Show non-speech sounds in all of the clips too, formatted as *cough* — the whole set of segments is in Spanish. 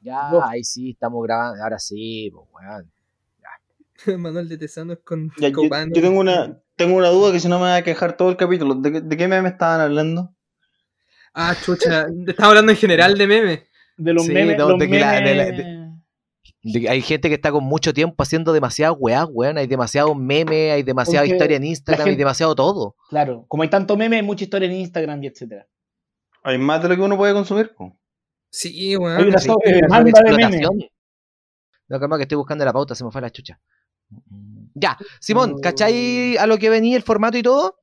Ya, ahí sí, estamos grabando. Ahora sí, pues, weón. *laughs* Manuel de Tesanos con Ya, yo, yo tengo una tengo una duda que si no me va a quejar todo el capítulo. ¿De, qué- de qué meme estaban hablando? Ah, chucha. Estaba hablando en general de memes. De los Sí, memes. no, los de que la- de la- memes- De- Hay gente que está con mucho tiempo haciendo demasiadas weas, weón. Hay demasiados memes, hay demasiada Porque historia en Instagram, hay gente- demasiado todo. Claro, como hay tanto meme, hay mucha historia en Instagram y etcétera. Hay más de lo que uno puede consumir. po. Sí, Hay weón. una Sí, sobredemanda de memes. No, calma que estoy buscando la pauta, se me fue la chucha. Ya, Simón, No. ¿cachai a lo que venía el formato y todo?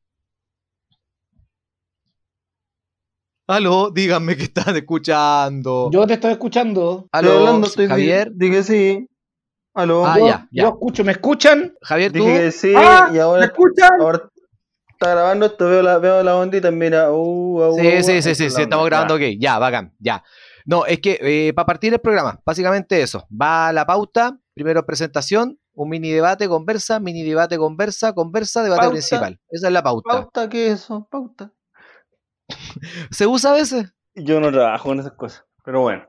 Aló, díganme que están escuchando. Yo te estoy escuchando. Aló, Estoy hablando, estoy Javier. Dije sí. Aló. Ah, yo, ya, ya. yo escucho, ¿me escuchan? Javier, tú. Dije que sí Ah, y ¿Me escuchan? ahora está grabando esto, veo la, veo la ondita, mira. Uh, uh, Sí, uh, sí, uh, sí, sí, sí, estamos grabando, ya. ok, ya, bacán, ya. No, es que para partir el programa, básicamente eso, va la pauta, primero presentación, un mini debate, conversa, mini debate, conversa, conversa, debate Pauta. principal. Esa es la pauta. ¿Pauta qué es eso? Pauta. *laughs* ¿Se usa a veces? Yo no trabajo en esas cosas, pero bueno.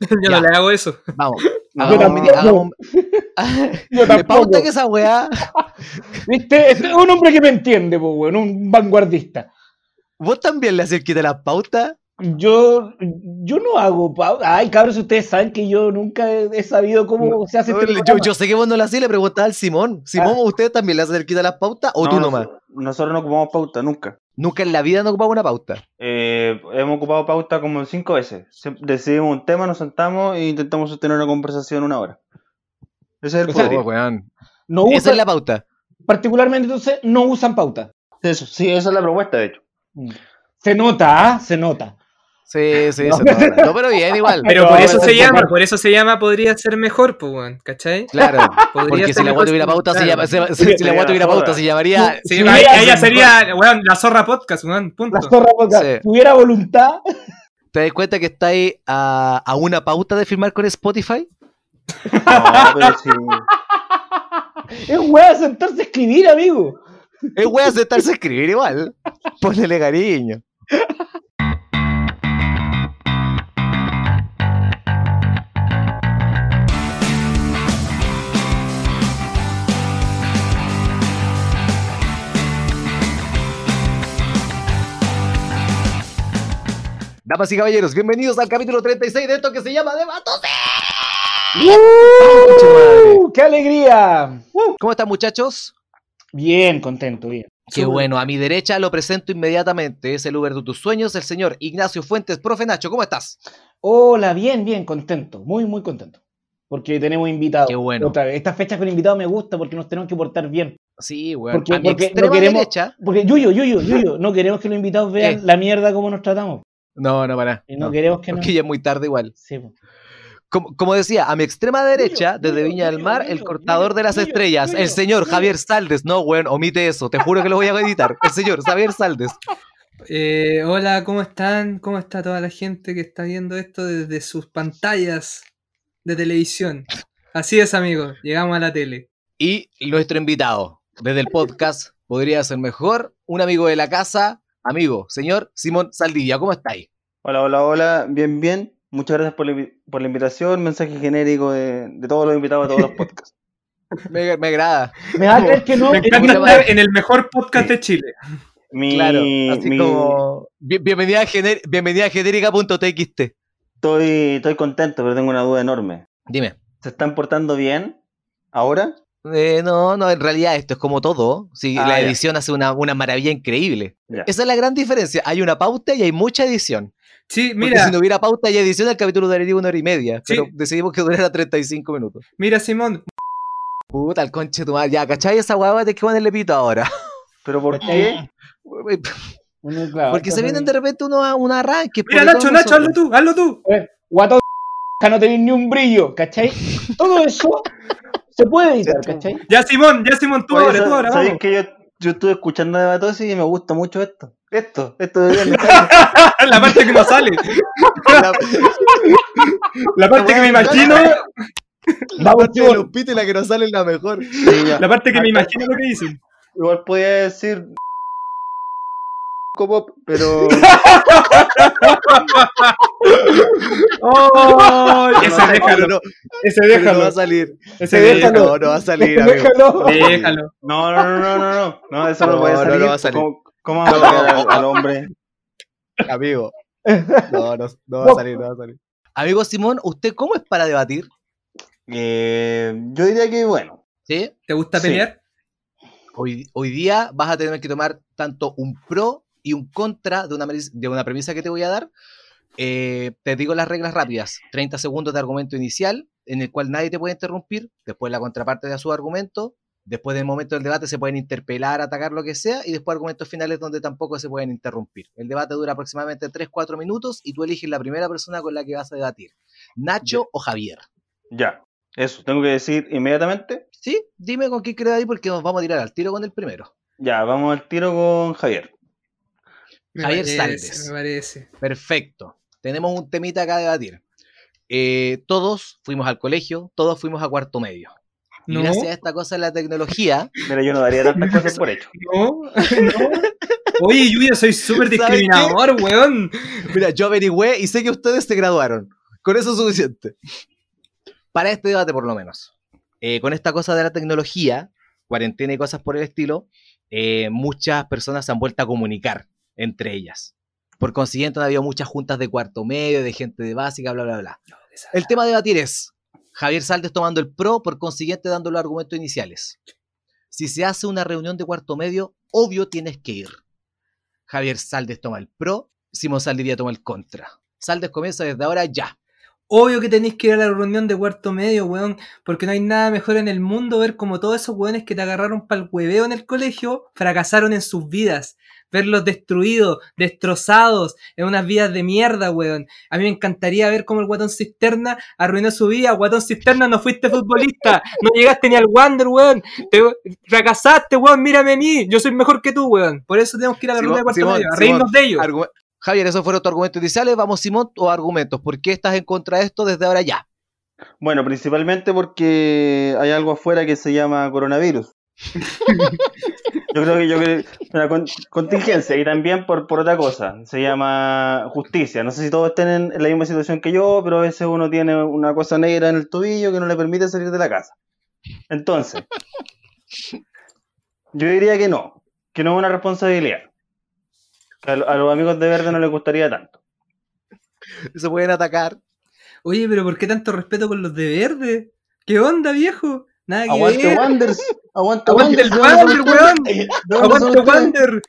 *laughs* Yo Ya. no le hago eso. Vamos. No, hagamos un mini- hagamos un- *laughs* Yo ¿De tampoco. pauta que esa weá? ¿Viste? Este es un hombre que me entiende, pues, weón, un vanguardista. ¿Vos también le haces quita la pauta? Yo, yo no hago pauta. Ay, cabros, ustedes saben que yo nunca he, sabido cómo se hace este yo, sé que vos no la le preguntaba al Simón. Simón, ¿usted también le hace el quita las pautas o No, tú nomás? Nosotros no ocupamos pauta, nunca. Nunca en la vida no ocupaba una pauta. Eh, hemos ocupado pauta como cinco veces. Decidimos un tema, nos sentamos e intentamos sostener una conversación una hora. Ese es el O sea, poder. Oh. No Esa usan, es la pauta. particularmente entonces, no usan pauta. Eso, sí, esa es la propuesta, de hecho. Mm. Se nota, ¿ah? Se nota. Sí, sí, No. se. No, pero bien igual. *laughs* Pero No, por eso se llama, por eso se llama podría ser mejor, pues, weón. ¿Cachai? Claro, *laughs* Podría porque si la guata tuviera si- pauta, se llama, se- se- Sí, si la guata tuviera pauta, se llamaría. Sí, Si ella sería, weón, la zorra podcast, weón. Punto. La zorra podcast. Sí. Si hubiera voluntad, ¿Te das cuenta que estáis a, a una pauta de firmar con Spotify? No, pero sí. es weá sentarse a escribir, amigo. Es wea sentarse a escribir igual. Ponele cariño. Damas y caballeros, bienvenidos al capítulo 36 de esto que se llama Debatos. ¡Uh! ¡Qué alegría! ¿Cómo están muchachos? Bien, contento, bien. Qué bueno, a mi derecha lo presento inmediatamente. Es el Uber de tus sueños, el señor Ignacio Fuentes. Profe Nacho, ¿cómo estás? Hola, bien, bien, contento. Muy, muy contento. Porque tenemos invitados. Qué bueno. Otra vez. Estas fechas con invitados me gusta porque nos tenemos que portar bien. Sí, bueno. Porque- a mi porque no queremos- derecha. Porque, Yuyo, Yuyo, Yuyo, no queremos que los invitados vean ¿Qué? la mierda como nos tratamos. No, no, para. Y no, no, queremos que no. Porque ya es muy tarde igual. Sí. Como, como decía, a mi extrema derecha, desde Viña del Mar, el cortador de las estrellas, el señor. Javier Saldes. No, weón, omite eso. Te juro que lo voy a editar. El señor Javier Saldes. Eh, hola, ¿cómo están? ¿Cómo está toda la gente que está viendo esto desde sus pantallas de televisión? Así es, amigos, llegamos a la tele. Y nuestro invitado, desde el podcast, podría ser mejor, un amigo de la casa, amigo, señor Simón Saldivia. ¿Cómo estáis? Hola, hola, hola. Bien, bien. Muchas gracias por la, invi- por la invitación. Mensaje genérico de, de todos los invitados a todos los podcasts. *laughs* *laughs* Me, me agrada. Me va a creer que no. Me encanta estar en el mejor podcast de Chile. Mi, Claro, así mi- como. Bien- bienvenida a, gener- bienvenida a genérica.txt. Estoy, estoy contento, pero tengo una duda enorme. Dime. ¿Se están portando bien ahora? Eh, no, no, en realidad esto es como todo. Sí, Ah, la ya. edición hace una, una maravilla increíble. Ya. Esa es la gran diferencia. Hay una pauta y hay mucha edición. Sí, Porque mira, si no hubiera pauta y edición, el capítulo duraría una hora y media. Sí. Pero decidimos que durara 35 minutos. mira, Simón. Puta, el conche tu madre. Ya, ¿cachai? Esa hueá de que ponerle pito ahora. *laughs* ¿Pero por qué? *laughs* Porque se vienen de repente unos, unos arranques. Mira, Nacho, Nacho, hazlo tú, hazlo tú. Eh, Guatón, *laughs* no tenéis ni un brillo, ¿cachai? Todo eso se puede editar, ¿cachai? Ya, Simón, ya, Simón, tú ahora, tú ¿sab- ahora. ¿sabéis que yo, yo estuve escuchando Debatosis y me gusta mucho esto? Esto, esto de *laughs* bien. La parte que no sale. La, La parte que me imagino. la *laughs* Vamos, parte de los pitos y la que nos sale es la mejor. Sí. La parte que me imagino lo que dicen. Igual podía decir pop, pero ¡Oh! Ese No, no, déjalo. no, Ese pero no déjalo. va a salir. Ese déjalo. No, no va a salir, amigo. Déjalo. Déjalo. No, no, no, no, no, no, no, eso no, No, puede no, salir. no va a salir. ¿Cómo, cómo vamos a ver al, al hombre? Amigo. No, no, no va a salir, no va a salir. Amigo Simón, ¿usted cómo es para debatir? Eh, yo diría que, bueno, ¿Sí? ¿Te gusta Sí. pelear? Hoy, hoy día vas a tener que tomar tanto un pro y un contra de una, de una premisa que te voy a dar. Eh, te digo las reglas rápidas. 30 segundos de argumento inicial, en el cual nadie te puede interrumpir. Después la contraparte da su argumento. Después del momento del debate se pueden interpelar, atacar, lo que sea. Y después argumentos finales donde tampoco se pueden interrumpir. El debate dura aproximadamente 3-4 minutos y tú eliges la primera persona con la que vas a debatir. Nacho o Javier. ya. Eso, tengo que decir inmediatamente. ¿Sí? Dime con quién quieres debatir porque nos vamos a tirar al tiro con el primero. Ya, vamos al tiro con Javier. Me Javier parece, Saldes. Me parece. Perfecto. Tenemos un temita acá a debatir. Eh, todos fuimos al colegio, todos fuimos a cuarto medio. Y No. gracias a esta cosa de la tecnología, Mira, yo no daría tantas cosas por hecho. *laughs* No, no. Oye, Yuya, soy súper discriminador, weón. mira, yo averigüé y sé que ustedes se graduaron. Con eso es suficiente. Para este debate, por lo menos. Eh, con esta cosa de la tecnología, cuarentena y cosas por el estilo, eh, muchas personas se han vuelto a comunicar entre ellas. Por consiguiente, han habido muchas juntas de cuarto medio, de gente de básica, bla, bla, bla. El tema a debatir es Javier Saldes tomando el pro, por consiguiente dando los argumentos iniciales. Si se hace una reunión de cuarto medio, obvio tienes que ir. Javier Saldes toma el pro, Simón Saldivia toma el contra. Saldes comienza desde ahora ya. Obvio que tenéis que ir a la reunión de cuarto medio, weón, porque no hay nada mejor en el mundo ver como todos esos weones que te agarraron para el hueveo en el colegio fracasaron en sus vidas. Verlos destruidos, destrozados, en unas vidas de mierda, weón. A mí me encantaría ver cómo el guatón cisterna arruinó su vida. Guatón cisterna, no fuiste futbolista, no llegaste ni al Wander, weón. Te, fracasaste, weón, mírame a mí, yo soy mejor que tú, weón. Por eso tenemos que ir a la reunión de cuarto medio, a reírnos de ellos. Javier, esos fueron tus argumentos iniciales. Vamos, Simón, o argumentos. ¿Por qué estás en contra de esto desde ahora ya? Bueno, principalmente porque hay algo afuera que se llama coronavirus. *laughs* yo creo que yo creo una con- contingencia y también por, por otra cosa, se llama justicia. No sé si todos estén en, en la misma situación que yo, pero a veces uno tiene una cosa negra en el tobillo que no le permite salir de la casa. Entonces, yo diría que no, que no es una responsabilidad. A, lo- a los amigos de verde no les gustaría tanto. Se pueden atacar. Oye, pero ¿por qué tanto respeto con los de verde? ¿Qué onda, viejo? Nada que Aguante ver. Wanders, aguante Aguante el Wanderers, Wander, weón. ¿de dónde son Aguante? Wander.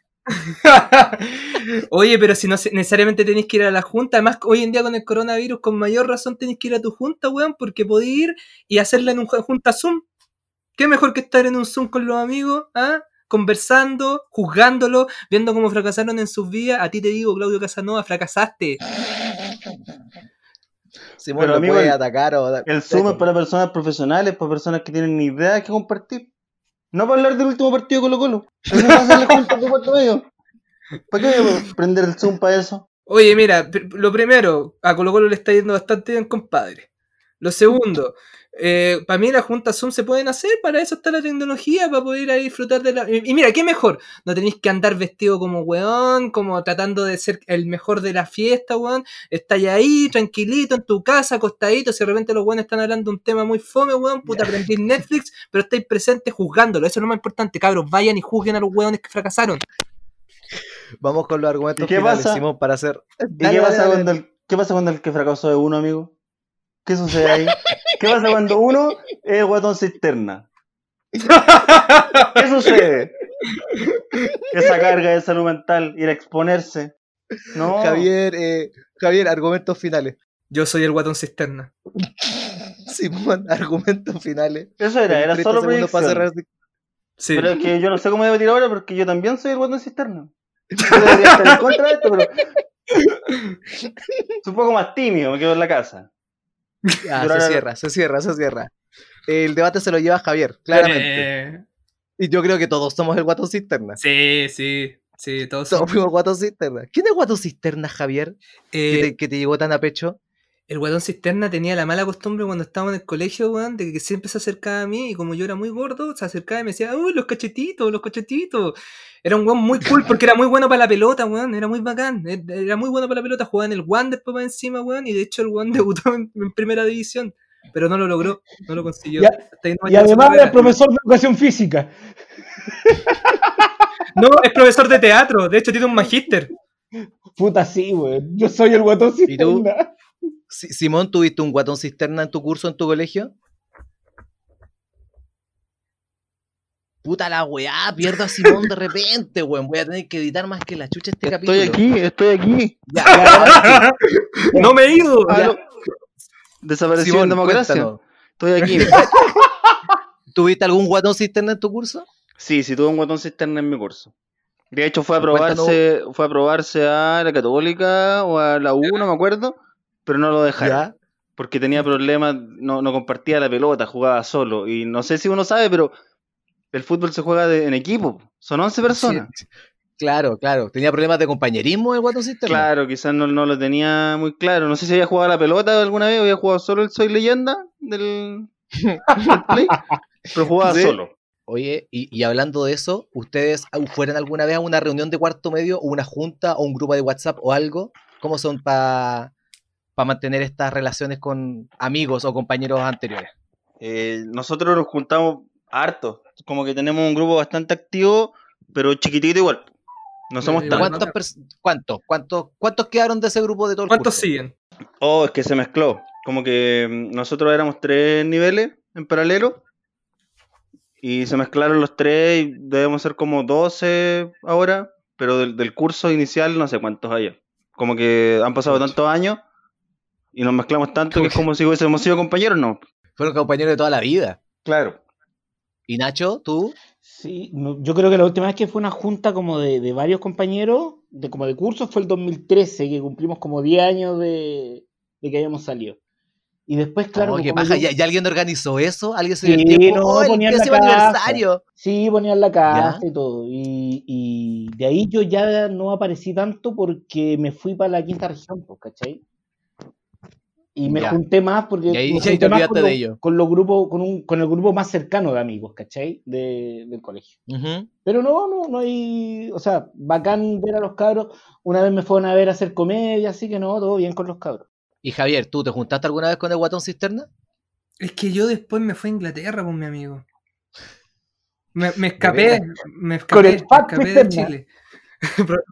Oye, pero si no necesariamente tenéis que ir a la junta, además hoy en día con el coronavirus, con mayor razón tenéis que ir a tu junta, weón, porque podéis ir y hacerla en un ju- junta Zoom. ¿Qué mejor que estar en un Zoom con los amigos, ah? Conversando, juzgándolo, viendo cómo fracasaron en sus vidas. A ti te digo, Claudio Casanova, fracasaste. Simón Pero, lo amigo, puede el- atacar o... El Zoom es para personas profesionales, para personas que tienen ni idea que compartir. No para hablar del último partido Colo Colo. Eso de cuarto *laughs* medio. ¿Para qué voy a prender el Zoom para eso? Oye, mira, lo primero, a Colo Colo le está yendo bastante bien, compadre. Lo segundo, para mí las juntas Zoom se pueden hacer, para eso está la tecnología, para poder ir a disfrutar de la... Y y mira, ¿qué mejor? No tenéis que andar vestido como weón, como tratando de ser el mejor de la fiesta, weón. Estáis ahí, tranquilito, en tu casa, acostadito, si de repente los weones están hablando de un tema muy fome, weón, puta, prendís Netflix, pero estáis presentes juzgándolo. Eso es lo más importante, cabros, vayan y juzguen a los weones que fracasaron. Vamos con los argumentos ¿Y qué finales, pasa? Simón, para hacer... ¿Y Dale, qué dale, pasa, dale. cuando el, qué pasa cuando el que fracasó es uno, amigo? ¿Qué sucede ahí? *laughs* ¿Qué pasa cuando uno es guatón cisterna? ¿Qué sucede? Esa carga de salud mental, ir a exponerse. No. Javier, eh, Javier, argumentos finales. Yo soy el guatón cisterna. Simón, argumentos finales. Eso era, era 30 solo para cerrar. Sí. Pero es que yo no sé cómo debatir ahora porque yo también soy el guatón cisterna. *laughs* Yo debería estar en contra de esto, pero. Es un poco más tímido, me quedo en la casa. Ah, se cierra, se cierra, se cierra. El debate se lo lleva Javier, claramente. Eh, Y yo creo que todos somos el guatón cisterna. sí, sí, sí, todos Todos somos. fuimos guatón cisterna. ¿Quién es guatón cisterna, Javier? ¿Que Eh, te, que te llegó tan a pecho? El guatón cisterna tenía la mala costumbre cuando estábamos en el colegio, weón, de que siempre se acercaba a mí y como yo era muy gordo, se acercaba y me decía, uy, los cachetitos, los cachetitos. Era un weón muy cool porque era muy bueno para la pelota, weón, era muy bacán. e- Era muy bueno para la pelota, jugaba en el One después para encima, weón, y de hecho el weón *laughs* debutó en, en primera división, pero no lo logró, no lo consiguió. Y además es profesor de educación física. No, es profesor de teatro, de hecho tiene un magíster. Puta, sí, weón. Yo soy el guatón ¿Y tú? cisterna. Si- Simón, ¿tuviste un guatón cisterna en tu curso, en tu colegio? Puta la weá, pierdo a Simón de repente, weón. Voy a tener que editar más que la chucha este capítulo. Estoy aquí, estoy aquí. Ya, ya, ahora *laughs* No me he ido. Ah. Desapareció Simón, en democracia. cuéntanos. Estoy aquí. *laughs* ¿Tuviste algún guatón cisterna en tu curso? Sí, sí tuve un guatón cisterna en mi curso. De hecho fue a probarse, fue a probarse a la Católica o a la U, no me acuerdo, pero no lo dejaron. Ya. Porque tenía problemas, no, no compartía la pelota, jugaba solo. Y no sé si uno sabe, pero el fútbol se juega de- en equipo. Son 11 personas. Sí, Claro, claro. ¿Tenía problemas de compañerismo el cisterna? Claro, quizás no, no lo tenía muy claro. No sé si había jugado a la pelota alguna vez o había jugado solo el Soy Leyenda del, del Play, pero jugaba Sí. solo. Oye, y, y hablando de eso, ¿ustedes fueron alguna vez a una reunión de cuarto medio o una junta o un grupo de WhatsApp o algo? ¿Cómo son para mantener estas relaciones con amigos o compañeros anteriores? Eh, nosotros nos juntamos harto, como que tenemos un grupo bastante activo, pero chiquitito igual. No somos tantos. ¿Cuántos, cuántos, cuántos, cuántos quedaron de ese grupo de todo el ¿Cuántos curso? siguen? Oh, es que se mezcló. Como que mm, nosotros éramos tres niveles en paralelo. Y se mezclaron los tres y debemos ser como 12 ahora. Pero del, del curso inicial no sé cuántos hay. Como que han pasado tantos años y nos mezclamos tanto que es como si hubiésemos sido compañeros, ¿no? Fueron compañeros de toda la vida. Claro. ¿Y Nacho, tú? Sí, no, yo creo que la última vez que fue una junta como de, de varios compañeros, de como de cursos, fue el 2013, que cumplimos como 10 años de, de que habíamos salido. Y después, claro, Oh, qué paja, yo- ¿Ya, ya alguien organizó eso? ¿Alguien se Sí, dio el no, ¡Oh, el la casa. aniversario! Sí, ponían la casa ¿Ya? y todo. Y, y de ahí yo ya no aparecí tanto porque me fui para la quinta región, pues, ¿cachai? Y me Ya. junté más porque Y ahí ya te olvidaste con, de los- ello. con los grupos, con, un, con el grupo más cercano de amigos, ¿cachai? De, del colegio. Pero no, no, no hay, o sea, bacán ver a los cabros. Una vez me fueron a ver a hacer comedia, así que no, todo bien con los cabros. Y Javier, ¿tú te juntaste alguna vez con el guatón cisterna? Es que yo después me fui a Inglaterra con mi amigo. Me, me escapé, me escapé, Con el me escapé de. Chile. *laughs* Pro-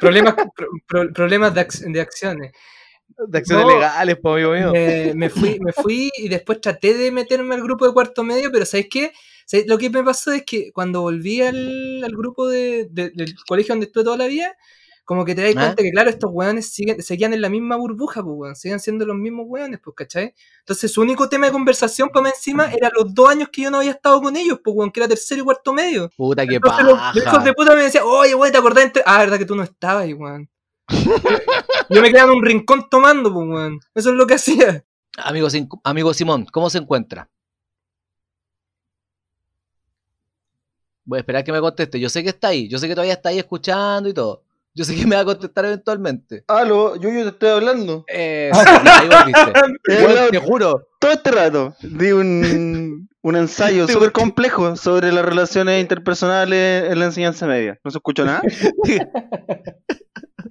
problemas pro- pro- problemas de, ac- de acciones. De acciones No. legales, po, amigo mío. Me, me fui, me fui y después traté de meterme al grupo de cuarto medio, pero ¿sabes qué? ¿Sabes? Lo que me pasó es que cuando volví al, al grupo de- de- del colegio donde estuve toda la vida, como que te das ¿Ah? cuenta que, claro, estos weones siguen, seguían en la misma burbuja, pues, weón, seguían siendo los mismos weones, pues, ¿cachai? Entonces, su único tema de conversación para mí encima era los dos años que yo no había estado con ellos, pues, weón, que era tercero y cuarto medio. Puta, qué Entonces, los paja. hijos de puta me decían, oye, weón, ¿te acordás? entre-?" Ah, verdad que tú no estabas weón. *laughs* yo me quedaba en un rincón tomando, pues, weón. Eso es lo que hacía. Amigo, amigo Simón, ¿cómo se encuentra? Voy a esperar que me conteste. Yo sé que está ahí. Yo sé que todavía está ahí escuchando y todo. Yo sé que me va a contestar eventualmente. Aló, yo, yo te estoy hablando. Eh, ahí volviste. *laughs* Te juro. todo este rato. Di un, un ensayo súper complejo sobre las relaciones interpersonales en la enseñanza media. ¿No se escuchó nada? *laughs*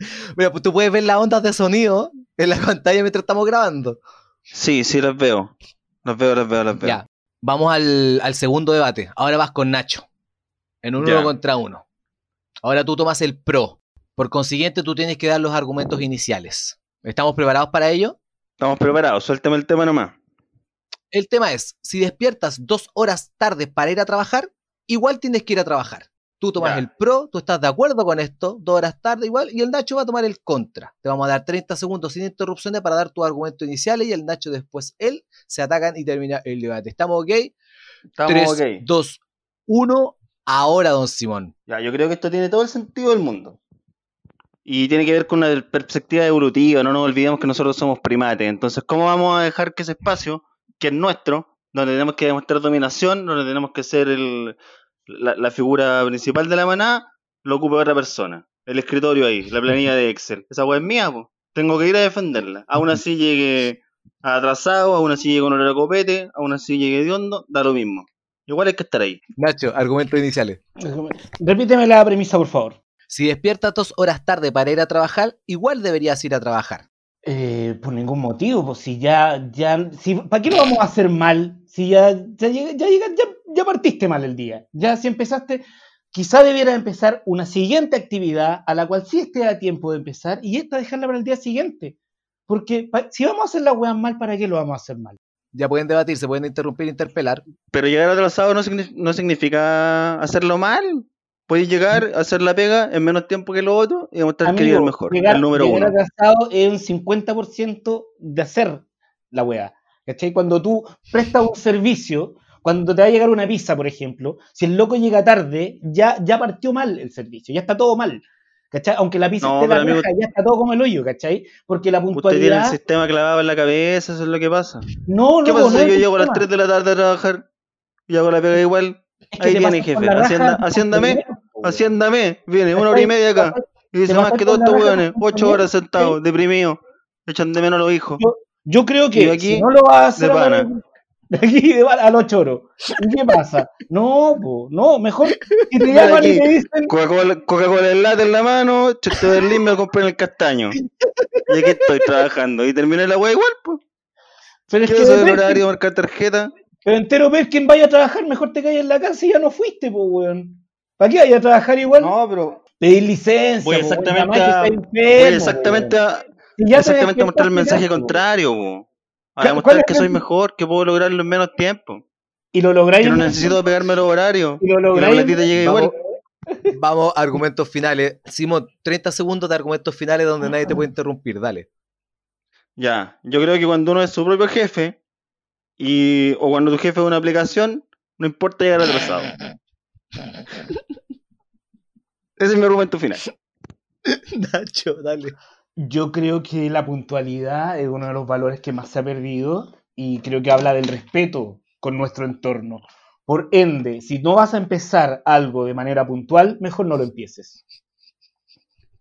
*laughs* Mira, pues tú puedes ver las ondas de sonido en la *laughs* pantalla mientras estamos grabando. Sí, sí, las veo. Las veo, las veo, las veo. Ya. Vamos al, al segundo debate. Ahora vas con Nacho. En un Ya. uno contra uno. Ahora tú tomas el pro. Por consiguiente, tú tienes que dar los argumentos iniciales. ¿Estamos preparados para ello? Estamos preparados, suéltame el tema nomás. El tema es, si despiertas dos horas tarde para ir a trabajar, igual tienes que ir a trabajar. Tú tomas Ya. el pro, tú estás de acuerdo con esto, dos horas tarde igual, y el Nacho va a tomar el contra. Te vamos a dar 30 segundos sin interrupciones para dar tus argumentos iniciales y el Nacho después él se atacan y termina el debate. ¿Estamos ok? Estamos 3, ok. 2, 1, ahora, don Simón. Ya, yo creo que esto tiene todo el sentido del mundo. Y tiene que ver con una perspectiva evolutiva, no nos olvidemos que nosotros somos primates. Entonces, ¿cómo vamos a dejar que ese espacio, que es nuestro, donde tenemos que demostrar dominación, donde tenemos que ser el, la, la figura principal de la manada, lo ocupe otra persona? El escritorio ahí, la planilla de Excel. Esa weá es mía, po. tengo que ir a defenderla. Aún así llegue atrasado, aún así llegue con el copete, aún así llegue de hondo, da lo mismo. Igual hay que estar ahí. Nacho, argumentos iniciales. Repíteme la premisa, por favor. Si despiertas dos horas tarde para ir a trabajar, igual deberías ir a trabajar. Eh, por ningún motivo, pues si ya, ya, si, ¿para qué lo vamos a hacer mal? Si ya, ya, llega- ya, ya, ya partiste mal el día, ya si empezaste, quizá debiera empezar una siguiente actividad a la cual sí esté a tiempo de empezar y esta dejarla para el día siguiente. Porque si vamos a hacer las weas mal, ¿para qué lo vamos a hacer mal? Ya pueden debatir, se pueden interrumpir, interpelar. Pero llegar atrasado no, signi- no significa hacerlo mal. Puedes llegar, hacer la pega en menos tiempo que lo otro y demostrar que eres el mejor, llegar, el número llegar uno. atrasado es un 50% de hacer la wea. ¿Cachai? Cuando tú prestas un servicio, cuando te va a llegar una pizza, por ejemplo, si el loco llega tarde, ya, ya partió mal el servicio, ya está todo mal. ¿Cachai? Aunque la pizza No, esté la amigo- ya está todo como el hoyo, ¿cachai? Porque la Usted tiene el puntualidad. sistema clavado en la cabeza, eso es lo que pasa. No, ¿Qué no, pasa no si yo llego a las sistema. 3 de la tarde a trabajar y hago la pega igual? Es que Ahí viene, jefe, hacienda- haciéndame. Haciéndame, viene una hora y media acá. Y dice más que todos estos 8 compañeros, horas sentados, deprimidos, echan de menos a los hijos. Yo creo que aquí, si no lo vas a hacer de aquí de a los choros. ¿Y qué pasa? No, po, no, mejor si te *laughs* llaman y te dicen, Coca-Cola Coca-Cola en lata en la mano, Chute Berlín me lo compré en el castaño. Y aquí estoy trabajando. Y terminé la wea igual, pues. pero es que Quiero saber el horario, marcar tarjeta. pero entero Perkin vaya a trabajar, mejor te calles en la casa y ya no fuiste, po, weón. ¿Para qué vaya a trabajar igual? No, pero Pedir licencia, voy po, weón, exactamente que a, voy exactamente weón. a, ya te exactamente a mostrar el mensaje po. contrario, po. A ¿Cuál- demostrar cuál es que soy mejor, que puedo lograrlo en menos tiempo. Y lo lográis. Que no necesito pegarme los horarios. Y lo Que la lográis. en- platita llegue Vamos, igual. *laughs* vamos, argumentos finales. Simón, 30 segundos de argumentos finales donde nadie te puede interrumpir. Dale. Ya, yo creo que cuando uno es su propio jefe, y, o cuando tu jefe es una aplicación, no importa llegar atrasado. *laughs* Ese es mi argumento final. *laughs* Nacho, dale. Yo creo que la puntualidad es uno de los valores que más se ha perdido y creo que habla del respeto con nuestro entorno. Por ende, si no vas a empezar algo de manera puntual, mejor no lo empieces.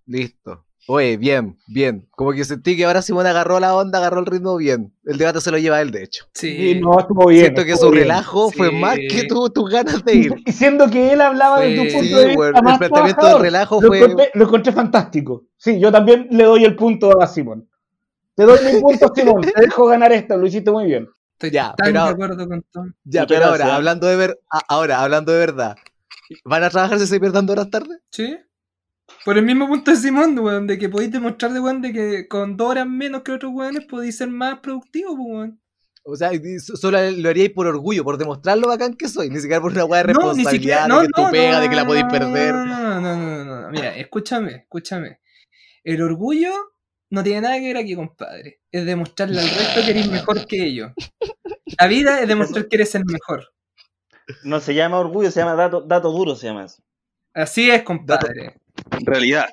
Listo. Oye, bien, bien. Como que sentí que ahora Simón agarró la onda, agarró el ritmo bien. El debate se lo lleva él, de hecho. Sí. Y no, estuvo bien. Siento que su bien. relajo fue Sí. más que tu- tus ganas de ir. Y siendo que él hablaba de Fue- tu punto Sí, de vista bueno, el más planteamiento del relajo lo fue- encontré, lo encontré fantástico. Sí, yo también le doy el punto a Simón. Te doy mi punto, *laughs* Simón. Te dejo ganar esta, lo hiciste muy bien. Estoy Ya, tan pero- de acuerdo con todo. Ya, pero ahora, hablando de ver, ahora, hablando de verdad. ¿Van a trabajar si se pierdan horas tarde? ¿Sí? Por el mismo punto de Simón, weón, de que podéis demostrar de weón de que con dos horas menos que otros weones podéis ser más productivos, pues, weón. O sea, solo lo haríais por orgullo, por demostrar lo bacán que soy, ni siquiera por una weá de No, ni siquiera. responsabilidad, No, de que no, tú pega, no, de que la podéis perder. No, no, no, no, no, no. Mira, escúchame, escúchame. El orgullo no tiene nada que ver aquí, compadre. Es demostrarle al resto que eres mejor que ellos. La vida es demostrar que eres el mejor. No se llama orgullo, se llama dato, dato duro, se llama eso. Así es, compadre. Realidad.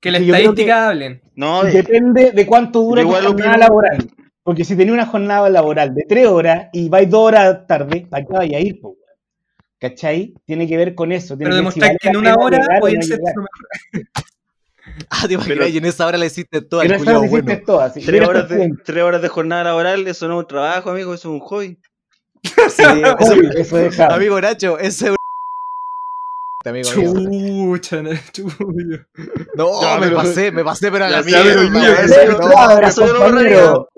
Que la Sí, yo creo estadística hablen. No, eh, Depende de cuánto dura tu jornada laboral. Porque si tenés una jornada laboral de tres horas y vais dos horas tarde, ¿para qué vaya a ir? po? ¿Cachai? Tiene que ver con eso. tiene Pero que ver si demostrar que en la una hora podéis no ser. *laughs* Ah, te imaginas, Pero- y en esa hora le hiciste todo Pero al eso culiao lo hiciste bueno. tres horas, de, tres horas de jornada laboral, eso no es un trabajo, amigo, eso es un hobby. *laughs* Sí, eso- Uy, eso es amigo Nacho, ese es un- amigo. Chucha, no, chucha. No, Ya, me pero- pasé, me pasé, pero a la mierda.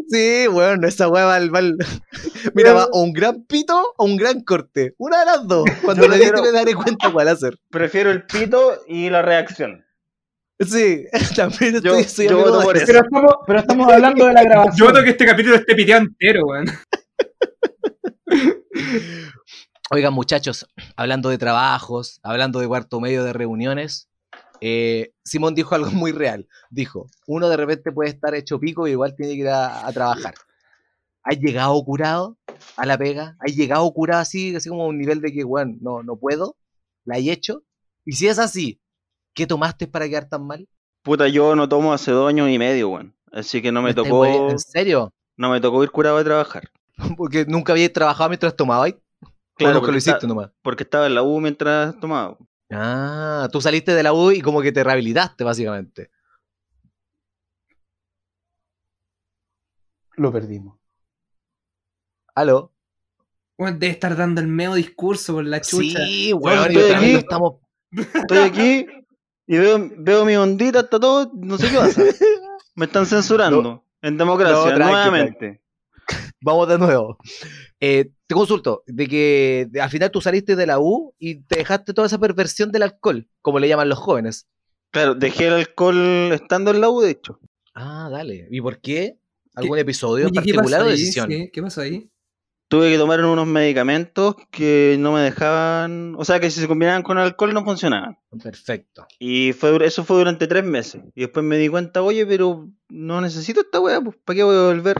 Sí, bueno, esa weá va al. va al- *laughs* Mira, va o un gran pito o un gran corte. Una de las dos. *laughs* Cuando le diste me daré cuenta cuál hacer. Prefiero el pito y la reacción. Sí, *laughs* también Yo- estoy, yo voto por eso. eso. Pero estamos, pero estamos hablando de la grabación. Yo voto que este capítulo esté piteado entero, weón. Oigan, muchachos, hablando de trabajos, hablando de cuarto medio de reuniones, eh, Simón dijo algo muy real. Dijo, uno de repente puede estar hecho pico y igual tiene que ir a, a trabajar. ¿Has llegado curado a la pega? ¿Has llegado curado así, así como a un nivel de que, bueno, no, no puedo? ¿La he hecho? Y si es así, ¿qué tomaste para quedar tan mal? Puta, yo no tomo hace dos años y medio, weón. Así que no me estáis tocó, ¿En serio? no me tocó ir curado a trabajar. *laughs* Porque nunca habíais trabajado mientras tomabais. Claro, Claro, que lo porque hiciste está- nomás. Porque estaba en la U mientras tomaba. Ah, tú saliste de la U y como que te rehabilitaste, básicamente. lo perdimos. ¿Aló? Weón, debe estar dando el medio discurso por la chucha. Sí, Bueno, weón, lo estamos... Estoy aquí y veo, veo mi ondita, está todo, no sé qué pasa. *laughs* Me están censurando. En democracia, No, tranqui, nuevamente. Vamos de nuevo. Eh, te consulto, de que de- al final tú saliste de la U y te dejaste toda esa perversión del alcohol, como le llaman los jóvenes. Claro, dejé el alcohol estando en la U, de hecho. Ah, dale. ¿Y por qué? ¿Algún episodio en Oye, ¿qué particular o decisión? Sí, ¿Qué pasó ahí? Tuve que tomar unos medicamentos que no me dejaban, o sea, que si se combinaban con alcohol no funcionaban. Perfecto. Y fue, eso fue durante tres meses. Y después me di cuenta, oye, pero no necesito esta weá, pues, ¿para qué voy a volver?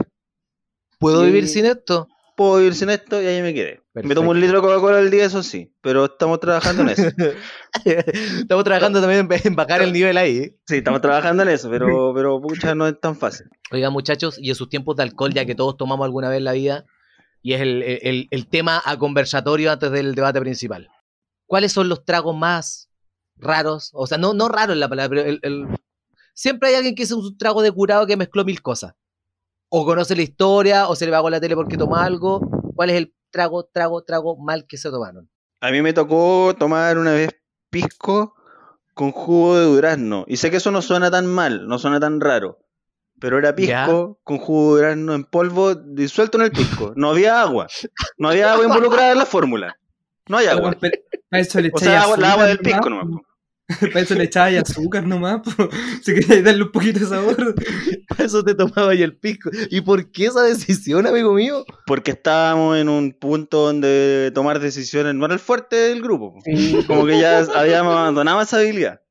¿Puedo Sí. vivir sin esto? Puedo vivir sin esto y ahí me quedé. Me Perfecto. tomo un litro de Coca-Cola al día, eso sí, pero estamos trabajando en eso. *laughs* Estamos trabajando también en, bajar el nivel ahí. ¿eh? Sí, estamos trabajando en eso, pero, *laughs* pero pucha, no es tan fácil. Oigan, muchachos, y en sus tiempos de alcohol, ya que todos tomamos alguna vez en la vida, y es el, el- el tema a conversatorio antes del debate principal. ¿Cuáles son los tragos más raros? O sea, no, no raro en la palabra, pero el- el- siempre hay alguien que hizo un trago de curado que mezcló mil cosas. O conoce la historia, o se le va con la tele porque toma algo. ¿Cuál es el trago, trago, trago mal que se tomaron? A mí me tocó tomar una vez pisco con jugo de durazno. Y sé que eso no suena tan mal, no suena tan raro. Pero era pisco Ya. con jugo de durazno en polvo disuelto en el pisco. No había agua. No había agua involucrada en la fórmula. No hay agua. Para eso le O sea, agua- la agua del pisco nomás. *laughs* Para eso le echáis azúcar nomás, po. *laughs* si queréis darle un poquito de sabor. *laughs* Para eso te tomaba ahí el pisco. ¿Y por qué esa decisión, amigo mío? Porque estábamos en un punto donde tomar decisiones no era el fuerte del grupo. Como que ya habíamos abandonado esa habilidad.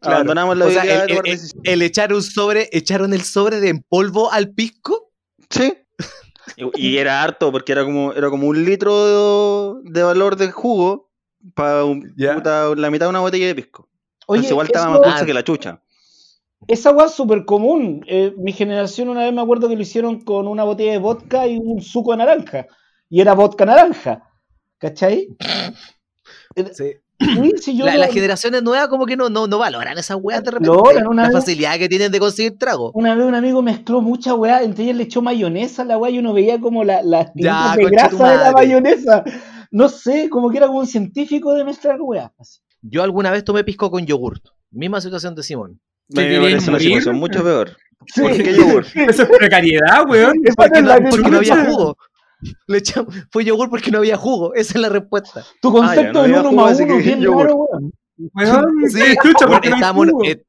Claro. Abandonamos la O sea, habilidad el, de tomar el- decisiones. el echar un sobre, echaron el sobre de en polvo al pisco. Sí. Y, y era harto, porque era como, era como un litro de, de valor de jugo para la mitad de una botella de pisco. Oye, Entonces igual estaba eso- más dulce que la chucha. Esa agua es súper común. Eh, mi generación una vez me acuerdo que lo hicieron con una botella de vodka y un suco de naranja. Y era vodka naranja. ¿Cachai? Sí. Sí, yo La- lo- las generaciones nuevas como que no, no, no valoran esas weas de repente. Una la vez- facilidad que tienen de conseguir trago. Una vez un amigo mezcló mucha weá, entre ellas le echó mayonesa a la weá y uno veía como la- Ya, de tu grasa de la mayonesa. No sé, como que era como un científico de mezclar weá. así. Yo alguna vez tomé pisco con yogurt. Misma situación de Simón. ¿Te Me parece una situación mucho peor. Sí, ¿Por qué yogur? *laughs* Eso es precariedad, weón. Porque es no, porque no había escucha. jugo. Le echamos, fue yogur porque no había jugo. Esa es la respuesta. Tu Ah, concepto no del había uno más uno que es bien yogur. raro, weón. Weón, Sí, Bueno, porque no estábamos, eh,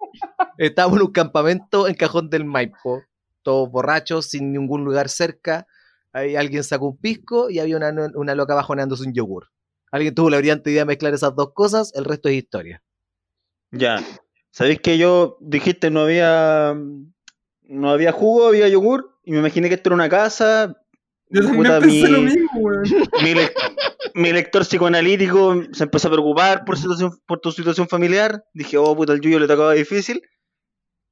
estábamos en un campamento en Cajón del Maipo, todos borrachos, sin ningún lugar cerca. Ahí alguien sacó un pisco y había una, una loca bajoneándose un yogur. Alguien tuvo la brillante idea de mezclar esas dos cosas, el resto es historia. Ya. ¿Sabéis que yo dijiste no había no había jugo, había yogur? Y me imaginé que esto era una casa. Yo también Puta, pensé mi- lo mismo, *laughs* mi, le- mi lector psicoanalítico se empezó a preocupar por, situación, por tu situación familiar. Dije, oh puta, el Yuyo le tocaba difícil.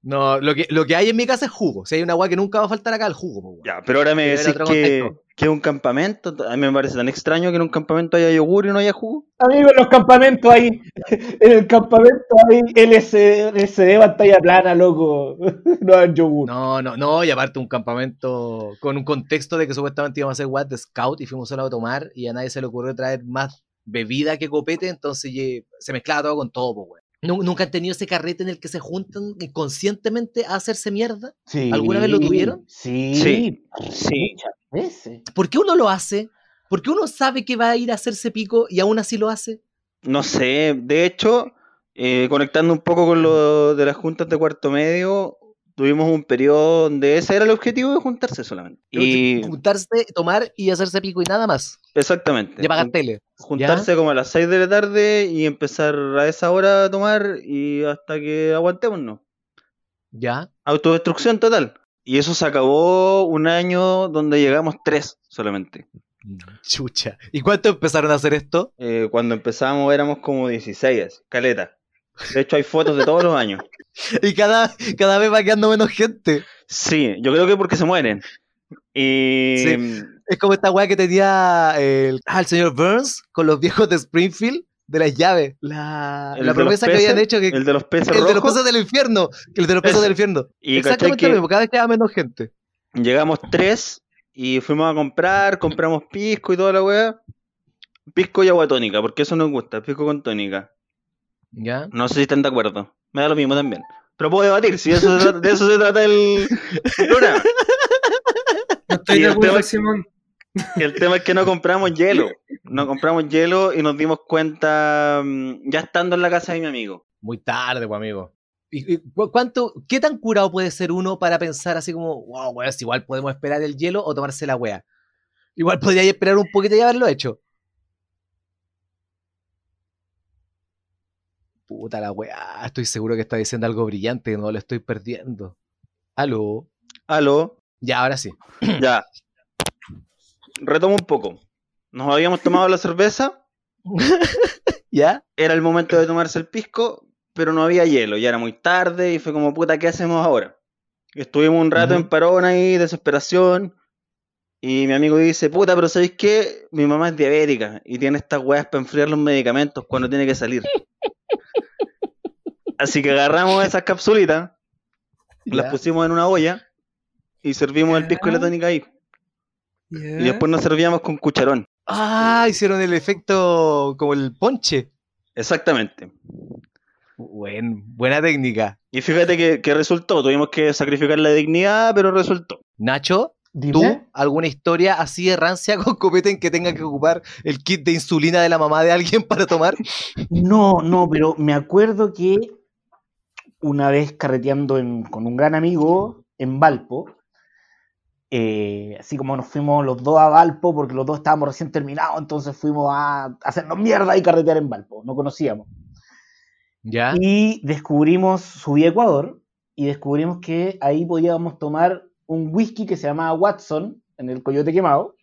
No, lo que, lo que hay en mi casa es jugo. Si hay una agua que nunca va a faltar acá, el jugo. po. Ya, pero ahora me decís que, que es un campamento. A mí me parece tan extraño que en un campamento haya yogur y no haya jugo. Amigo, en los campamentos ahí, *laughs* en el campamento hay LSD, LSD pantalla plana, loco. *laughs* No hay yogur. No, no, no, y aparte un campamento con un contexto de que supuestamente íbamos a hacer what de scout y fuimos solo a tomar y a nadie se le ocurrió traer más bebida que copete, entonces ye- se mezclaba todo con todo, pues, ¿Nunca han tenido ese carrete en el que se juntan conscientemente a hacerse mierda? Sí. ¿Alguna vez lo tuvieron? Sí. Sí, sí. Muchas veces. ¿Por qué uno lo hace? ¿Por qué uno sabe que va a ir a hacerse pico y aún así lo hace? No sé, de hecho, eh, conectando un poco con lo de las juntas de cuarto medio, tuvimos un periodo donde ese era el objetivo de juntarse solamente. Y Juntarse, tomar y hacerse pico y nada más. exactamente. Y apagar jun- tele. Juntarse como a las 6 de la tarde y empezar a esa hora a tomar y hasta que aguantemos, ¿no? ¿Ya? Autodestrucción total. Y eso se acabó un año donde llegamos tres solamente. Chucha. ¿Y cuánto empezaron a hacer esto? Eh, cuando empezamos éramos como 16, caleta. De hecho hay fotos de todos los años. *laughs* Y cada, cada vez va quedando menos gente. Sí, yo creo que porque se mueren. Y Sí. Es como esta weá que tenía el, ah, el señor Burns con los viejos de Springfield de las llaves. La, la promesa que peces, habían hecho que el de los peces el de los peces del infierno. El de los peces Ese. del infierno. Y Exactamente lo mismo, cada vez queda menos gente. Llegamos tres y fuimos a comprar, compramos pisco y toda la weá. Pisco y agua tónica, porque eso nos gusta, pisco con tónica. ¿Ya? No sé si están de acuerdo. Me da lo mismo también. Pero puedo debatir, si eso se trata- de eso se trata el el programa. No estoy Y de el acuerdo, tema- Simón. Y el tema es que no compramos hielo. No compramos hielo y nos dimos cuenta mm, ya estando en la casa de mi amigo. Muy tarde, pues, amigo. ¿Y, y cu- cuánto, ¿Qué tan curado puede ser uno para pensar así como, wow, weón, si igual podemos esperar el hielo o tomarse la wea? Igual podría esperar un poquito y haberlo hecho. Puta la weá, estoy seguro que está diciendo algo brillante, no lo estoy perdiendo. Aló. Aló, Ya, ahora sí. *clears throat* ya. Retomo un poco. Nos habíamos tomado la cerveza, *laughs* ¿Ya? era el momento de tomarse el pisco, pero no había hielo, ya era muy tarde y fue como, puta, ¿qué hacemos ahora? Estuvimos un rato en parón ahí, desesperación, y mi amigo dice, puta, pero ¿sabéis qué? Mi mamá es diabética y tiene estas weas para enfriar los medicamentos cuando tiene que salir. *laughs* Así que agarramos esas capsulitas, las pusimos en una olla y servimos el pisco y la tónica ahí. Ya. Y después nos servíamos con cucharón. Ah, hicieron el efecto como el ponche. Exactamente. Buen, buena técnica. Y fíjate que, que resultó, tuvimos que sacrificar la dignidad, pero resultó. Nacho, Dime. ¿tú alguna historia así de rancia con copete en que tenga que ocupar el kit de insulina de la mamá de alguien para tomar? No, no, pero me acuerdo que una vez carreteando en- con un gran amigo en Valpo, eh, así como nos fuimos los dos a Valpo, porque los dos estábamos recién terminados, entonces fuimos a hacernos mierda y carretear en Valpo, no conocíamos. ¿Ya? Y descubrimos, subí a Ecuador y descubrimos que ahí podíamos tomar un whisky que se llamaba Watson, en el Coyote Quemado.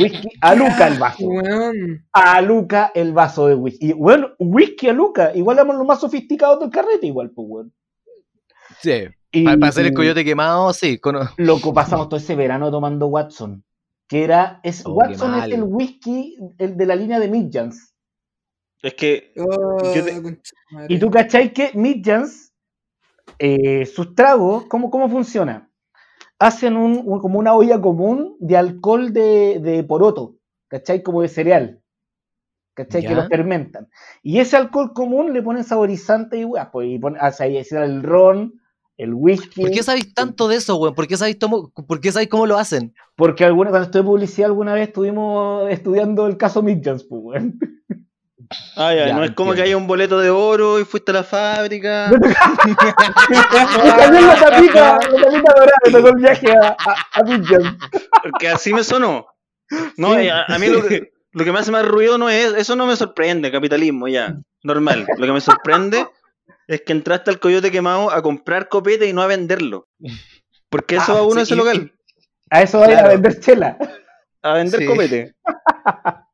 Whisky a Luca el vaso. Weón. A Luca el vaso de whisky. Y bueno, whisky a Luca. Igual éramos los más sofisticados del carrete, igual, pues, weón. Sí. Y- Para, para hacer el coyote quemado, sí. cono- Loco, pasamos todo ese verano tomando Watson. Que era. Es, Oh, Watson es el whisky el de la línea de Midjans. Es que Oh, Yo te-. Y tú cachai que Midjans, eh, sus tragos, ¿cómo, cómo funciona? Hacen un, un- como una olla común de alcohol de, de poroto, ¿cachai? Como de cereal. ¿Cachai? Ya. Que lo fermentan. Y ese alcohol común le ponen saborizante y weas, pues, y ponen, o sea, era el ron, el whisky. ¿Por qué sabéis tanto de eso, weón? ¿Por qué sabéis cómo, por qué sabéis cómo lo hacen? Porque alguna, cuando estuve en publicidad alguna vez estuvimos estudiando el caso Midjans, pues, weón. Ah, ya, Ya, no es como que haya un boleto de oro y fuiste a la fábrica. *laughs* Y también la tapita, la tapita dorada, me tocó el viaje a, a, a Midjans. Porque así me sonó. No, Sí. eh, a, a mí lo que, lo que me hace más ruido no es. Eso no me sorprende, capitalismo, ya. Normal. Lo que me sorprende es que entraste al coyote quemado a comprar copete y no a venderlo. Porque eso Ah, va uno a sí, ese y- local. A eso va a ir a Claro. vender chela. A vender Sí. copete. *laughs*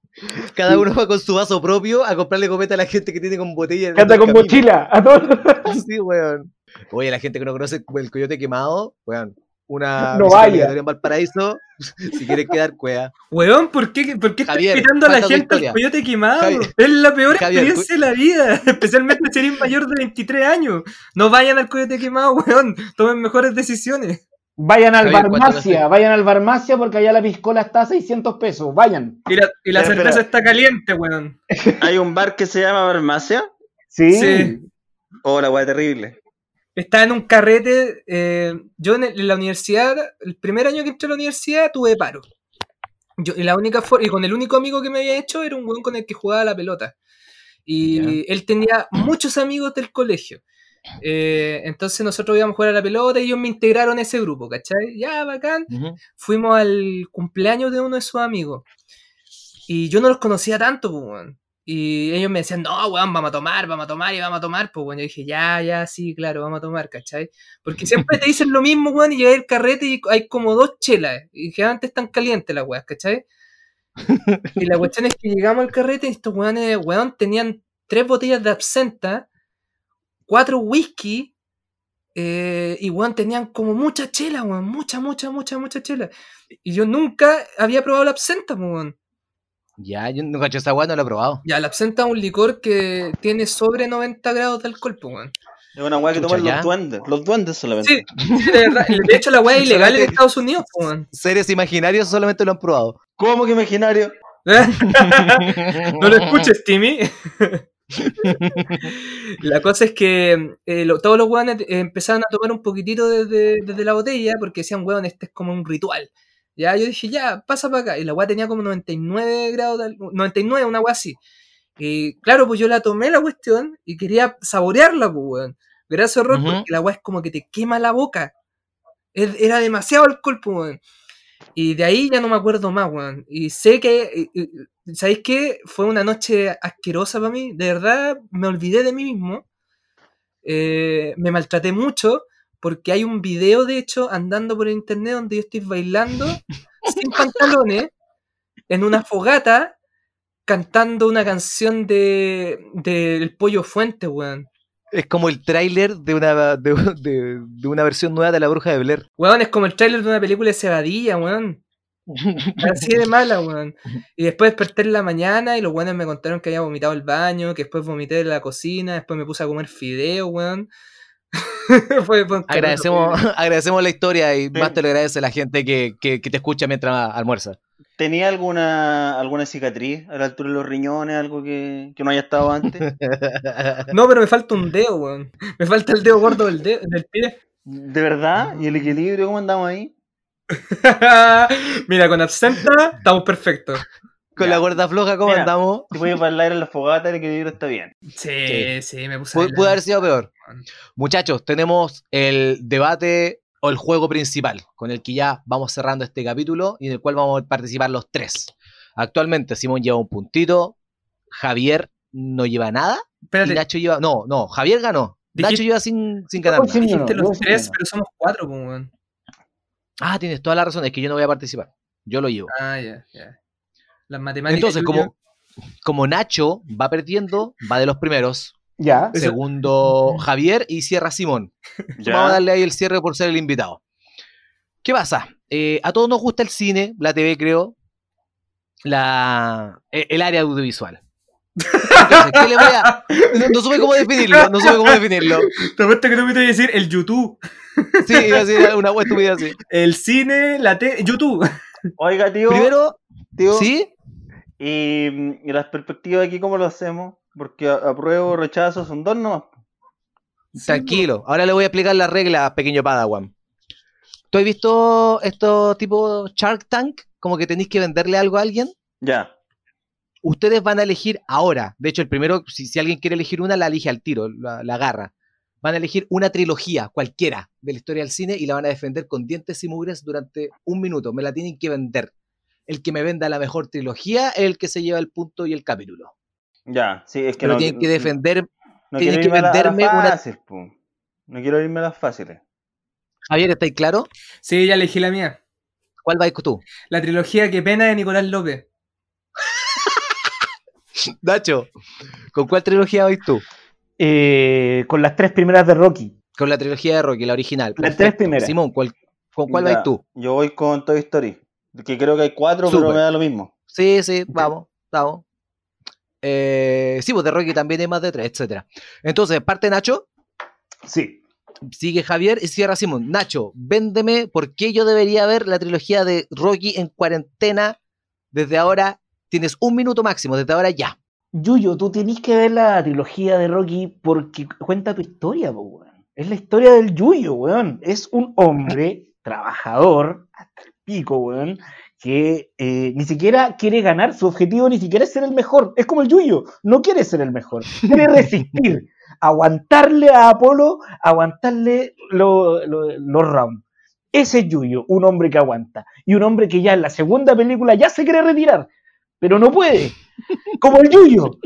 Cada uno va con su vaso propio a comprarle copete a la gente que tiene con botella. Que anda con camino. mochila. A todos. *laughs* Sí, weón. Oye, la gente que no conoce el coyote quemado, weón. Una No vaya. en Valparaíso, *laughs* si quieres quedar cuea. Weón, ¿por qué, por qué estás quitando a la gente al coyote quemado? Javier. es la peor Javier, experiencia de la vida, *laughs* especialmente si eres mayor de 23 años. No vayan al coyote quemado, weón. Tomen mejores decisiones. Vayan al farmacia, vayan al farmacia porque allá la piscola está a 600 pesos. Vayan. Y la, y la cerveza está caliente, weón. *laughs* Hay un bar que se llama Farmacia. Sí. Sí. Oh, la weá terrible. Estaba en un carrete. eh, yo en, el- en la universidad, el primer año que entré a la universidad, tuve paro. Yo, y la única for- y con el único amigo que me había hecho era un weón con el que jugaba a la pelota. Y él tenía muchos amigos del colegio. Eh, entonces nosotros íbamos a jugar a la pelota y ellos me integraron a ese grupo, ¿cachai? Ya, bacán. Fuimos al cumpleaños de uno de sus amigos. Y yo no los conocía tanto, pues, weón. Y ellos me decían, no, weón, vamos a tomar, vamos a tomar y vamos a tomar. Pues, bueno, yo dije, ya, ya, sí, claro, vamos a tomar, ¿cachai? Porque siempre te dicen lo mismo, weón, y llega el carrete y hay como dos chelas. Y generalmente están calientes las weas, ¿cachai? Y la cuestión es que llegamos al carrete y estos weones, weón, tenían tres botellas de absenta, cuatro whisky, eh, y weón, tenían como mucha chela, weón, mucha, mucha, mucha, mucha chela. Y yo nunca había probado la absenta, weón. Ya, yo no cacho esa weá, no la he probado. Ya, la absenta es un licor que tiene sobre 90 grados de alcohol, pues, weón. Es una weá que toman ¿ya? los duendes. Los duendes solamente. Sí, de verdad. De hecho, la weá es ilegal en Estados Unidos, weón. Seres imaginarios solamente lo han probado. ¿Cómo que imaginario? *laughs* no lo escuches, Timmy. *laughs* *laughs* la cosa es que eh, lo- todos los weones eh, empezaron a tomar un poquitito desde, desde la botella porque decían, weón, este es como un ritual. Ya, yo dije, ya, pasa para acá. Y la weá tenía como 99 grados, de al- 99, una weá así. Y claro, pues yo la tomé la cuestión y quería saborearla, pues, weón. Gracias, error, Ujú. porque la weá es como que te quema la boca. Es- Era demasiado alcohol, pues, weón. Y de ahí ya no me acuerdo más, weón. Y sé que, y- y- ¿sabéis qué? Fue una noche asquerosa para mí. De verdad, me olvidé de mí mismo. Eh, me maltraté mucho porque hay un video, de hecho, andando por el internet donde yo estoy bailando *laughs* sin pantalones en una fogata cantando una canción de del Pollo Fuente, weón. Es como el tráiler de una, de, de- de una versión nueva de La Bruja de Blair. Weón, es como el tráiler de una película de Cebadilla, weón. Así de mala, weón. Y después desperté en la mañana y los weones me contaron que había vomitado el baño, que después vomité en la cocina, después me puse a comer fideo, weón. *laughs* fue, fue un Agradecemos, *laughs* agradecemos la historia y Sí. más te lo agradece la gente que, que- que te escucha mientras almuerza. ¿Tenía alguna alguna cicatriz a la altura de los riñones? ¿Algo que, que no haya estado antes? *laughs* No, pero me falta un dedo, weón. Me falta el dedo gordo del, de- del pie. ¿De verdad? ¿Y el equilibrio? ¿Cómo andamos ahí? *laughs* Mira, con absenta estamos perfectos. Con Ya. la cuerda floja, ¿cómo Mira. andamos? *laughs* Si puedes bailar en la fogata, el equilibrio está bien. Sí, sí, me puse a Pu- bailar. Puede haber sido peor. Muchachos, tenemos el debate o el juego principal, con el que ya vamos cerrando este capítulo y en el cual vamos a participar los tres. Actualmente Simón lleva un puntito, Javier no lleva nada y Nacho lleva... No, no, Javier ganó. Dijiste- Nacho lleva sin, sin ganar dijiste los tres, pero somos cuatro, pues. Ah, tienes toda la razón, es que yo no voy a participar. Yo lo llevo. Ah, ya, ya. Las matemáticas. Entonces, como, como Nacho va perdiendo, va de los primeros. Ya. Segundo *laughs* Javier y cierra Simón. Ya. Vamos a darle ahí el cierre por ser el invitado. ¿Qué pasa? Eh, a todos nos gusta el cine, la TV creo, la, e- el área audiovisual. Entonces, ¿qué le voy a...? *laughs* No, no supe cómo definirlo, no supe cómo definirlo. Te apuesto que no me voy a decir el YouTube. *laughs* Sí, iba a decir una buena estupidez así. El cine, la tele, YouTube. *laughs* Oiga, tío. Primero, tío, ¿sí? Y, y las perspectivas aquí, ¿cómo lo hacemos? Porque apruebo, rechazo, son dos nomás. Tranquilo. Ahora le voy a explicar las reglas, pequeño Padawan. ¿Tú has visto estos tipo Shark Tank? Como que tenéis que venderle algo a alguien. Ya. Ustedes van a elegir ahora. De hecho, el primero, si, si alguien quiere elegir una, la elige al tiro, la, la agarra. Van a elegir una trilogía, cualquiera, de la historia del cine y la van a defender con dientes y mugres durante un minuto. Me la tienen que vender. El que me venda la mejor trilogía es el que se lleva el punto y el capítulo. Ya, sí, es que Pero no, tienen que defender. no tienen quiero que irme a la- a venderme una- po. No quiero irme a las fáciles. Javier, ¿estáis claro? Sí, ya elegí la mía. ¿Cuál vais tú? La trilogía Qué pena de Nicolás López. *laughs* Nacho, ¿con cuál trilogía vais tú? Eh, con las tres primeras de Rocky. Con la trilogía de Rocky, la original. Las tres primeras. Simón, ¿cuál- ¿con cuál Ya, vais tú? Yo voy con Toy Story. Que creo que hay cuatro, pero me da lo mismo. Sí, sí, vamos, vamos. Eh, sí, pues de Rocky también hay más de tres, etcétera. Entonces, parte Nacho, Sí. sigue Javier y cierra Simón. Nacho, véndeme por qué yo debería ver la trilogía de Rocky en cuarentena desde ahora. Tienes un minuto máximo, desde ahora ya. Yuyo, tú tenés que ver la trilogía de Rocky porque cuenta tu historia, weón. Es la historia del Yuyo, weón. Es un hombre *laughs* trabajador, hasta el pico, weón, que eh, ni siquiera quiere ganar. Su objetivo ni siquiera es ser el mejor. Es como el Yuyo, no quiere ser el mejor. Quiere *laughs* resistir, aguantarle a Apolo, aguantarle lo- lo- los rounds. Ese es Yuyo, un hombre que aguanta. Y un hombre que ya en la segunda película ya se quiere retirar, pero no puede como el Yuyo.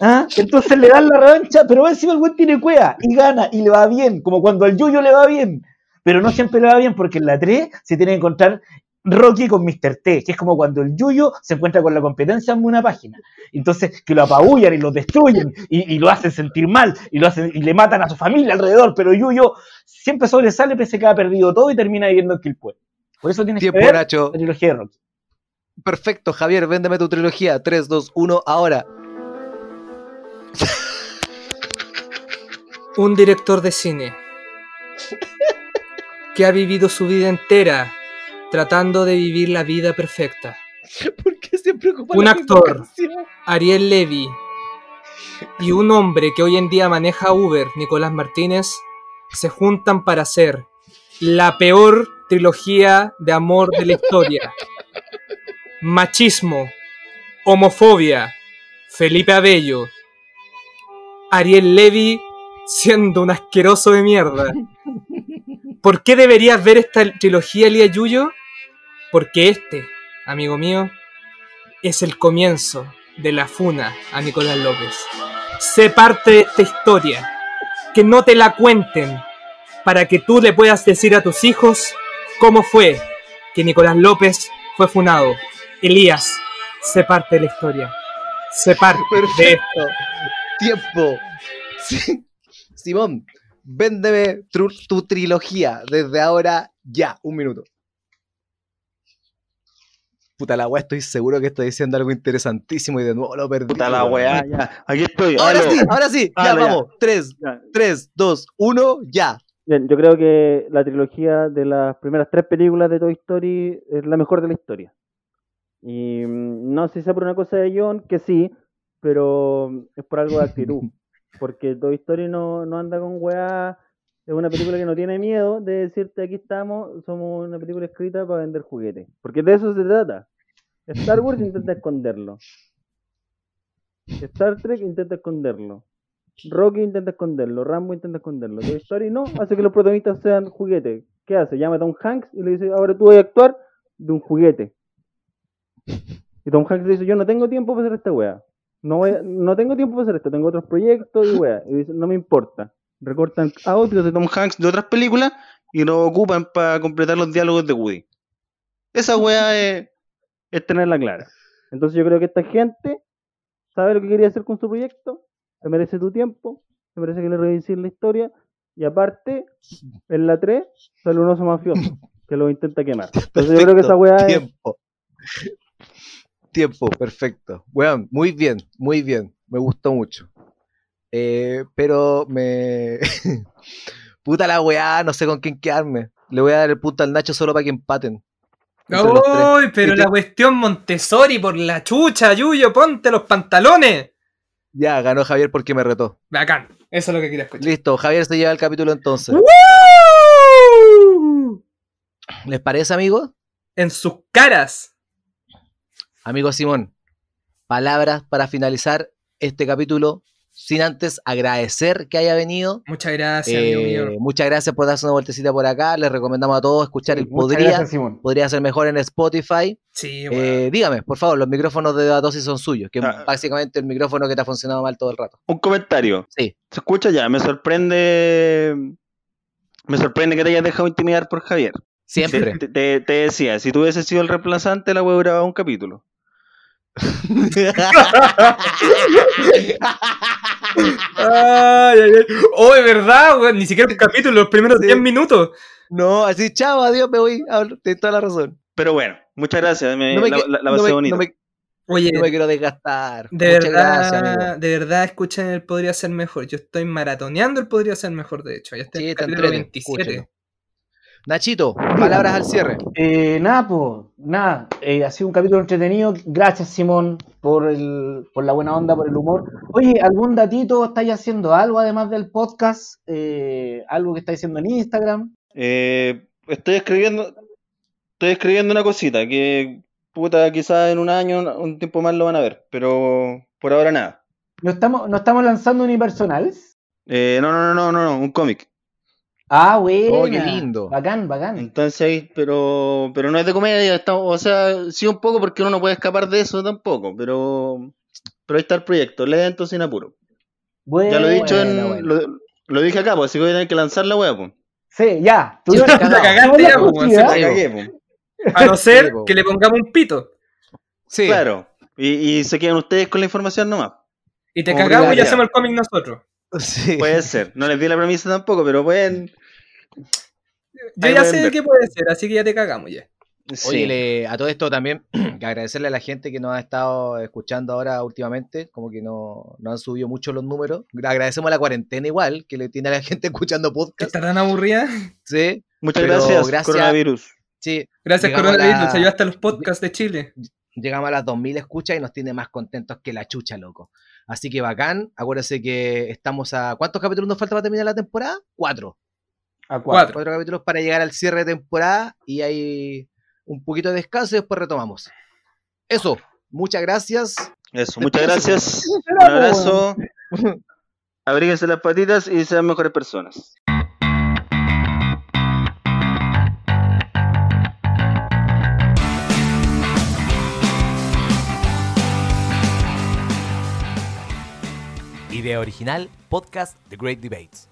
¿ah? Entonces le dan la revancha, pero encima el güey tiene cueva y gana y le va bien, como cuando al Yuyo le va bien. Pero no siempre le va bien porque en la 3 se tiene que encontrar Rocky con Mr. T, que es como cuando el Yuyo se encuentra con la competencia en una página. Entonces, que lo apabullan y lo destruyen y, y lo hacen sentir mal y, lo hacen, y le matan a su familia alrededor, pero Yuyo siempre sobresale pese a que ha perdido todo y termina viviendo en Quilpue. Por eso tienes Tiempo, que ver Nacho. la trilogía de Rocky. Perfecto, Javier, véndeme tu trilogía. 3, 2, 1, ahora. Un director de cine *laughs* que ha vivido su vida entera tratando de vivir la vida perfecta. ¿Por qué siempre ocupa Un la actor. Ariel Levy y un hombre que hoy en día maneja Uber, Nicolás Martínez, se juntan para hacer la peor trilogía de amor de la historia. *laughs* Machismo, homofobia, Felipe Abello, Ariel Levy siendo un asqueroso de mierda. *laughs* ¿Por qué deberías ver esta trilogía, Elías Yuyo? Porque este, amigo mío, es el comienzo de la funa a Nicolás López. Sé parte de esta historia. Que no te la cuenten para que tú le puedas decir a tus hijos cómo fue que Nicolás López fue funado. Elías, sé parte de la historia. Sé parte de Perfecto. Tiempo. Sí. Simón, véndeme tru- tu trilogía desde ahora ya. Un minuto. Puta la weá, estoy seguro que estoy diciendo algo interesantísimo y de nuevo lo perdí. Puta la weá, ya. Aquí estoy. Ahora sí, ahora sí. Ya, Dale, ya. vamos. 3, Ya. 3, 2, 1, ya. Bien, yo creo que la trilogía de las primeras tres películas de Toy Story es la mejor de la historia. Y mm, no sé si sea por una cosa de John, que sí, pero mm, es por algo de actitud. *laughs* Porque Toy Story no, no anda con weá. Es una película que no tiene miedo de decirte aquí estamos, somos una película escrita para vender juguetes. Porque de eso se trata. Star Wars intenta esconderlo. Star Trek intenta esconderlo. Rocky intenta esconderlo, Rambo intenta esconderlo. Toy Story no, hace que los protagonistas sean juguetes. ¿Qué hace? Llama a Tom Hanks y le dice, ahora tú vas a actuar de un juguete. Y Tom Hanks dice, yo no tengo tiempo para hacer esta wea. No, voy no tengo tiempo para hacer esto, tengo otros proyectos y wea. Y dice, no me importa. Recortan audios de Tom Hanks de otras películas y lo ocupan para completar los diálogos de Woody. Esa weá es. es tenerla clara. Entonces yo creo que esta gente sabe lo que quería hacer con su proyecto, se merece tu tiempo, se merece que le revises la historia, y aparte, en la 3 sale un oso mafioso que lo intenta quemar. Entonces yo creo que esa weá es... Tiempo. Perfecto. Weón, muy bien, muy bien. Me gustó mucho. Eh, pero me. *laughs* Puta la weá, no sé con quién quedarme. Le voy a dar el punto al Nacho solo para que empaten. ¡Uy! Pero la cuestión Montessori por la chucha, Yuyo, ponte los pantalones. Ya, ganó Javier porque me retó. Bacán, eso es lo que quería escuchar. Listo, Javier se lleva el capítulo entonces. ¡Woo! ¿Les parece, amigos? En sus caras. Amigo Simón, palabras para finalizar este capítulo sin antes agradecer que haya venido. Muchas gracias, amigo Eh, mío. muchas gracias por darse una vueltecita por acá. Les recomendamos a todos escuchar el Podría. gracias, Simón. Podría ser mejor en Spotify. Sí, Eh, weón. dígame, por favor, los micrófonos de Datosis son suyos, que es Ah. básicamente el micrófono que te ha funcionado mal todo el rato. Un comentario. Sí. ¿Se escucha ya? Me sorprende. Me sorprende que te hayas dejado intimidar por Javier. Siempre. Te, te- te decía, si tú hubieses sido el reemplazante, la hubiera grabado un capítulo. Ay, ay, ay. Oh, de verdad, weón. Ni siquiera un capítulo, los primeros Sí. 10 minutos. no, así, chao, adiós, me voy. Hablo- Tienes toda la razón. Pero bueno, muchas gracias. me- No me, la, la- la pasé no Oye, no me quiero desgastar. de Muchas verdad, gracias, de verdad, escuchen el Podría Ser Mejor. Yo estoy maratoneando el Podría Ser Mejor, de hecho. Ya estoy Sí, en el te capítulo entreten, 27. escúchelo. Nachito, palabras al cierre. Eh, nada, pues, nada. eh, ha sido un capítulo entretenido. Gracias, Simón, por, el, por la buena onda, por el humor. Oye, ¿algún datito estáis haciendo algo además del podcast? Eh, ¿Algo que estáis haciendo en Instagram? Eh, estoy escribiendo. Estoy escribiendo una cosita que, puta, quizás en un año, un tiempo más lo van a ver. Pero por ahora nada. ¿No estamos, ¿no estamos lanzando unipersonales? Eh, no, no, no, no, no, no, un cómic. Ah, bueno. Oh, qué lindo. Bacán, bacán. Entonces pero, pero no es de comedia, está- o sea, sí un poco porque uno no puede escapar de eso tampoco, pero, pero ahí está el proyecto, lento sin apuro. Ya lo he dicho en. Lo, lo dije acá, pues así que voy a tener que lanzar la wea, pues. Sí, ya. *laughs* La cagamos. cagaste ya, pues, cagó. pues. A no ser Sí, po. que le pongamos un pito. Sí, Claro. Y, y se quedan ustedes con la información nomás. Y te Como cagamos y hacemos el cómic nosotros. sí. Puede ser. No les di la premisa tampoco, pero pueden. Yo Ahí ya sé ver. qué puede ser, así que ya te cagamos ya. Sí. Oye, le- a todo esto también, *clears throat* que agradecerle a la gente que nos ha estado escuchando ahora últimamente, como que no, no han subido mucho los números. Agradecemos a la cuarentena igual, que le tiene a la *laughs* gente escuchando podcast. está tan aburrida. Sí, Muchas pero gracias, gracias- coronavirus. sí. Gracias, a coronavirus. la- Nos ayudó hasta los podcasts de Chile. Llegamos a las 2000 escuchas y nos tiene más contentos que la chucha, loco. Así que bacán. Acuérdense que estamos a. ¿Cuántos capítulos nos falta para terminar la temporada? Cuatro. A cuatro. Cuatro. Cuatro capítulos para llegar al cierre de temporada y hay un poquito de descanso y después retomamos. Eso. Muchas gracias. Eso, muchas gracias. *laughs* Un abrazo. Abríguense las patitas y sean mejores personas. Idea original, podcast The Great Debates.